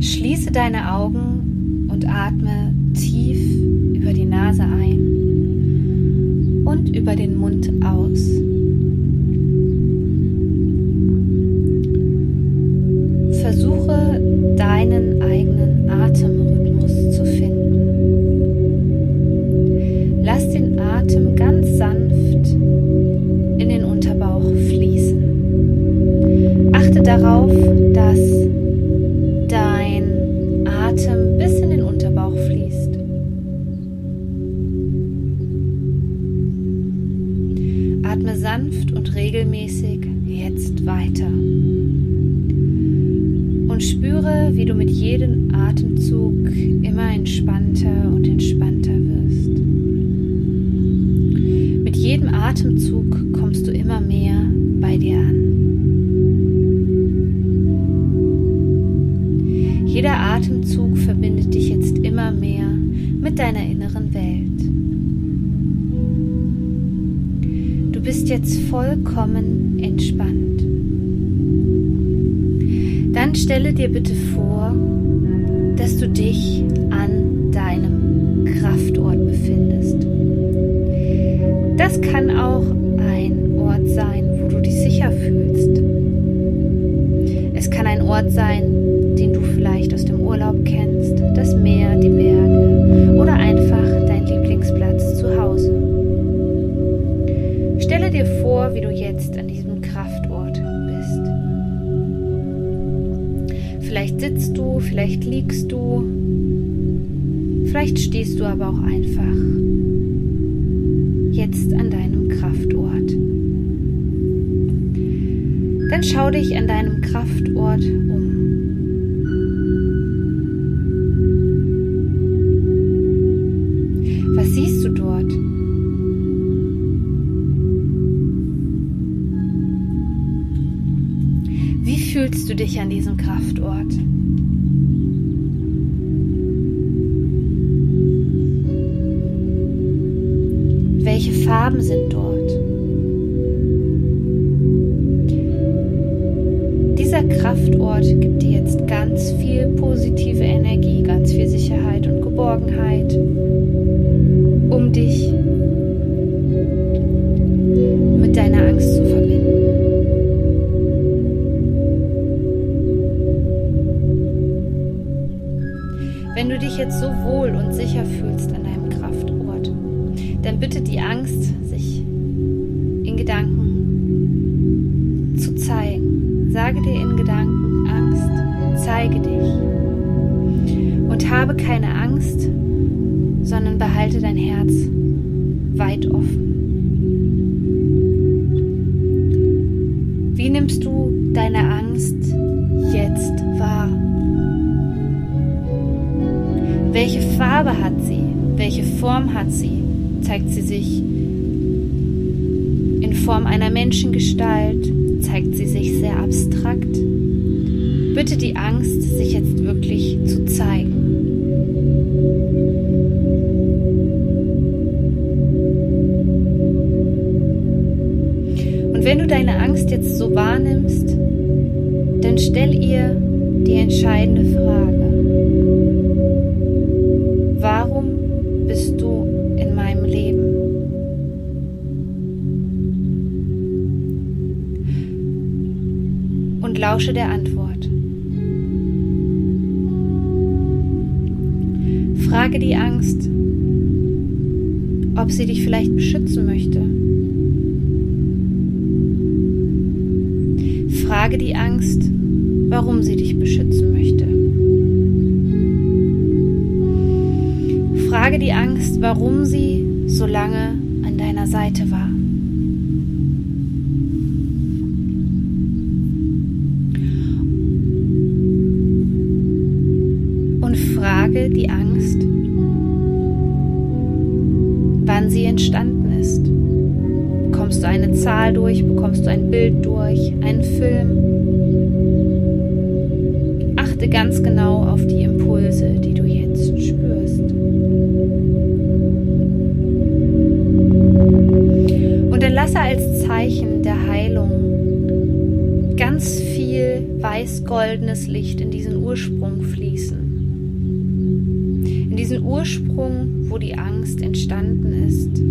Schließe deine Augen und atme tief über die Nase ein und über den Mund aus. Regelmäßig jetzt weiter und spüre, wie du mit jedem Atemzug immer entspannter und entspannter wirst. Mit jedem Atemzug kommst du immer mehr bei dir an. Jeder Atemzug verbindet dich jetzt immer mehr mit deiner inneren Welt. Bist jetzt vollkommen entspannt. Dann stelle dir bitte vor, dass du dich an deinem Kraftort befindest. Das kann auch ein Ort sein, wo du dich sicher fühlst. Es kann ein Ort sein, den du vielleicht aus dem Urlaub kennst, das Meer, Stelle dir vor, wie du jetzt an diesem Kraftort Vielleicht sitzt du, vielleicht liegst du, vielleicht stehst du aber auch einfach jetzt an deinem Kraftort. Dann schau dich an deinem Kraftort um. Fühlst du dich an diesem Kraftort? Welche Farben sind dort? Dieser Kraftort gibt dir jetzt ganz viel positive Energie, ganz viel Sicherheit und Geborgenheit, um dich mit deiner Angst zu verbinden. Jetzt so wohl und sicher fühlst an deinem Kraftort, dann bitte die Angst, sich in Gedanken zu zeigen. Sage dir in Gedanken, Angst, zeige dich. Und habe keine Angst, sondern behalte dein Herz weit offen. Wie nimmst du deine Angst Farbe hat sie? Welche Form hat sie? Zeigt sie sich in Form einer Menschengestalt? Zeigt sie sich sehr abstrakt? Bitte die Angst, sich jetzt wirklich zu zeigen. Und wenn du deine Angst jetzt so wahrnimmst, dann stell ihr die entscheidende Frage. Lausche der Antwort. Frage die Angst, ob sie dich vielleicht beschützen möchte. Frage die Angst, warum sie dich beschützen möchte. Frage die Angst, warum sie so lange an deiner Seite war. frage die Angst, wann sie entstanden ist. Bekommst du eine Zahl durch, bekommst du ein Bild durch, einen Film? Achte ganz genau auf die Impulse, die du jetzt spürst. Zeichen der Heilung ganz viel weiß-goldenes Licht in diesen Ursprung fließen. In diesen Ursprung, wo die Angst entstanden ist,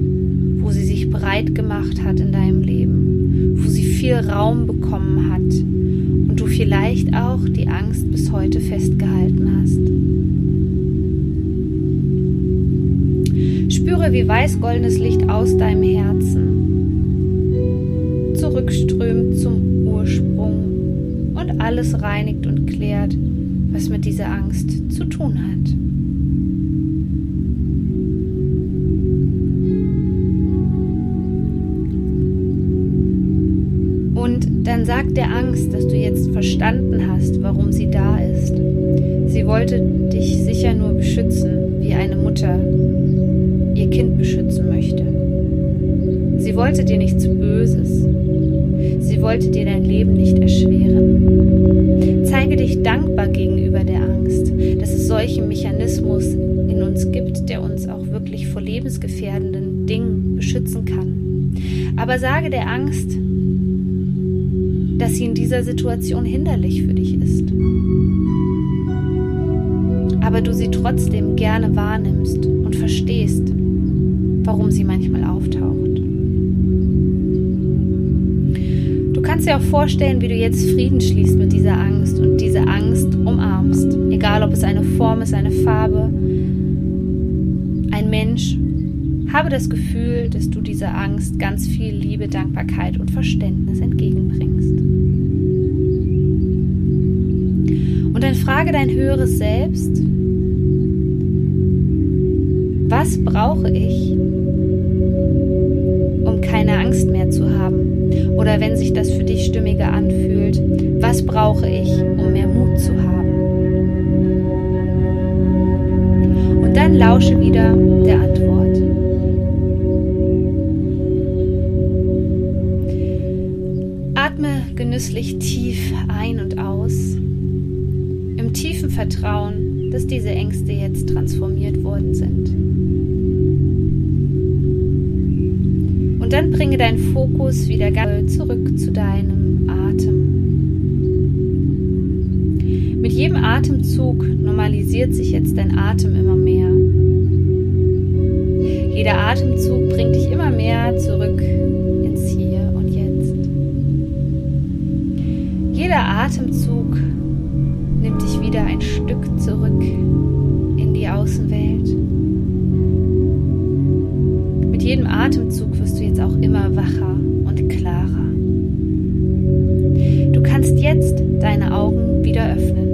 wo sie sich breit gemacht hat in deinem Leben, wo sie viel Raum bekommen hat und du vielleicht auch die Angst bis heute festgehalten hast. Spüre, wie weiß-goldenes Licht aus deinem Herzen alles reinigt und klärt, was mit dieser Angst zu tun hat. Und dann sagt der Angst, dass du jetzt verstanden hast, warum sie da ist. Sie wollte dich sicher nur beschützen, wie eine Mutter ihr Kind beschützen möchte. Sie wollte dir nichts Böses. Sie wollte dir dein Leben nicht erschweren. Dich dankbar gegenüber der Angst, dass es solchen Mechanismus in uns gibt, der uns auch wirklich vor lebensgefährdenden Dingen beschützen kann. Aber sage der Angst, dass sie in dieser Situation hinderlich für dich ist. Aber du sie trotzdem gerne wahrnimmst und verstehst warum sie manchmal auftaucht. Kannst dir auch vorstellen, wie du jetzt Frieden schließt mit dieser Angst und diese Angst umarmst. Egal, ob es eine Form ist, eine Farbe, ein Mensch. Habe das Gefühl, dass du dieser Angst ganz viel Liebe, Dankbarkeit und Verständnis entgegenbringst. Und dann frage dein höheres Selbst, was brauche ich, keine Angst mehr zu haben? Oder wenn sich das für dich stimmiger anfühlt, was brauche ich, um mehr Mut zu haben? Und dann lausche wieder der Antwort. Atme genüsslich tief ein und aus, im tiefen Vertrauen, dass diese Ängste jetzt transformiert worden sind. Und dann bringe deinen Fokus wieder zurück zu deinem Atem. Mit jedem Atemzug normalisiert sich jetzt dein Atem immer mehr. Jeder Atemzug bringt dich immer mehr zurück ins Hier und Jetzt. Jeder Atemzug nimmt dich wieder ein Stück zurück in die Außenwelt. Mit jedem Atemzug wieder öffnen.